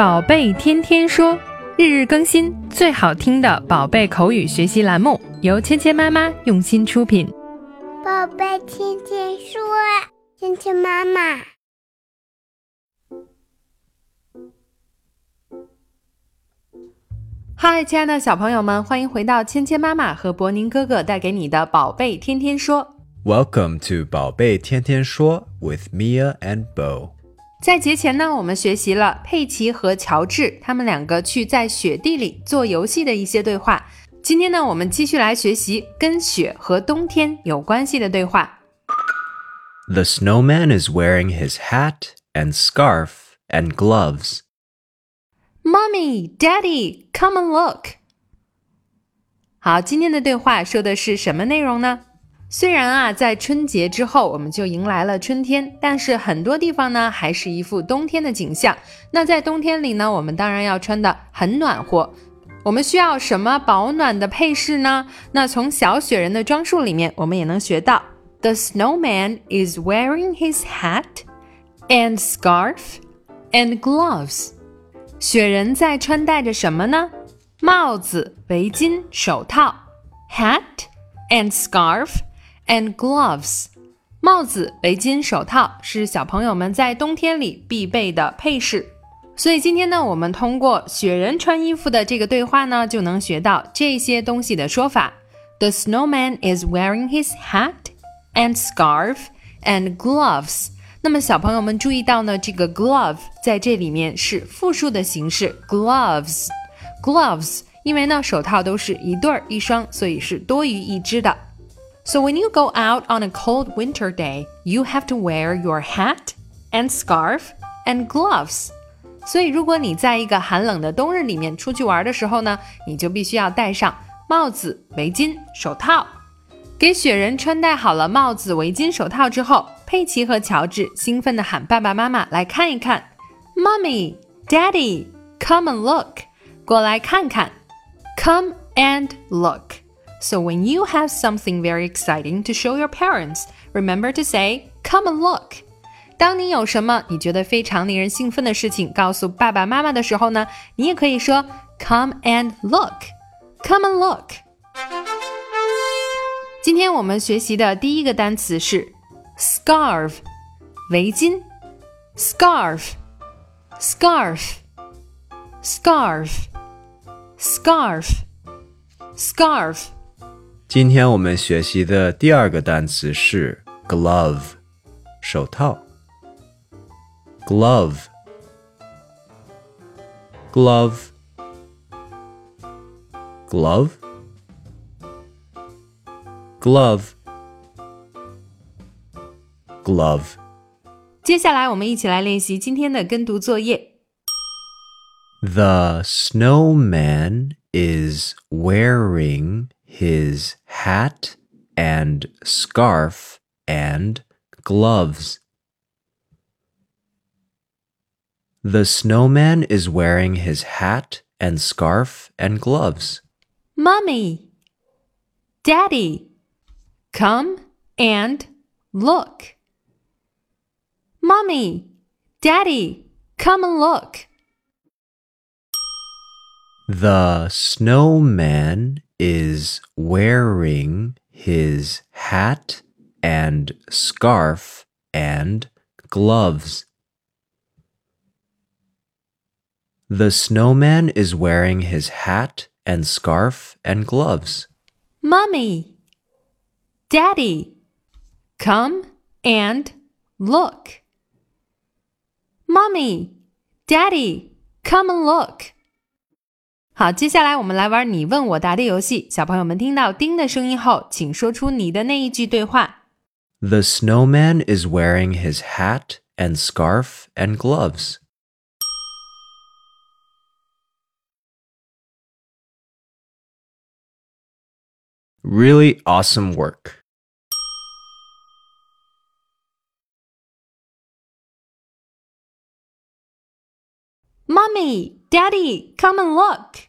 宝贝天天说，日日更新，最好听的宝贝口语学习栏目，由芊芊妈妈用心出品。宝贝天天说，芊芊妈妈。嗨，亲爱的小朋友们，欢迎回到芊芊妈妈和博宁哥哥带给你的宝贝天天说。Welcome to 宝贝天天说 with Mia and Bo. 在节前呢，我们学习了佩奇和乔治他们两个去在雪地里做游戏的一些对话。今天呢，我们继续来学习跟雪和冬天有关系的对话。 The snowman is wearing his hat and scarf and gloves. Mommy, Daddy, come and look。好，今天的对话说的是什么内容呢？ 虽然啊，在春节之后我们就迎来了春天，但是很多地方呢还是一副冬天的景象。那在冬天里呢，我们当然要穿的很暖和。我们需要什么保暖的配饰呢？那从小雪人的装束里面，我们也能学到：The snowman is wearing his hat and scarf and gloves。雪人在穿戴着什么呢？帽子、围巾、手套，hat and scarf and gloves。帽子、围巾、手套是小朋友们在冬天里必备的配饰。所以今天呢，我们通过雪人穿衣服的这个对话呢，就能学到这些东西的说法。The snowman is wearing his hat and scarf and gloves。那么小朋友们注意到呢，这个 glove 在这里面是复数的形式，gloves。gloves，因为呢手套都是一对儿一双，所以是多于一只的。So when you go out on a cold winter day, you have to wear your hat and scarf and gloves. 所以如果你在一个寒冷的冬日里面出去玩的时候呢，你就必须要戴上帽子、围巾、手套。给雪人穿戴好了帽子、围巾、手套之后，佩奇和乔治兴奋地喊爸爸妈妈来看一看。Mommy, Daddy, come and look. 过来看看。Come and look. So when you have something very exciting to show your parents, remember to say, come and look. 当你有什么你觉得非常令人兴奋的事情告诉爸爸妈妈的时候呢，你也可以说 come and look. Come and look. 今天我们学习的第一个单词是 scarf，围巾。scarf, 今天我们学习的第二个单词是 glove，手套。glove, glove, glove, glove, glove. 接下来我们一起来练习今天的跟读作业。 The snowman is wearing his hat and scarf and gloves. The snowman is wearing his hat and scarf and gloves. Mommy, Daddy, come and look. Mommy, Daddy, come and look. The snowman is wearing his hat and scarf and gloves. The snowman is wearing his hat and scarf and gloves. Mummy, Daddy, come and look. Mummy, Daddy, come and look. 好，接下来我们来玩你问我答的游戏。小朋友们听到“叮”的声音后，请说出你的那一句对话。 The snowman is wearing his hat and scarf and gloves. Really awesome work. Mommy, Daddy, come and look.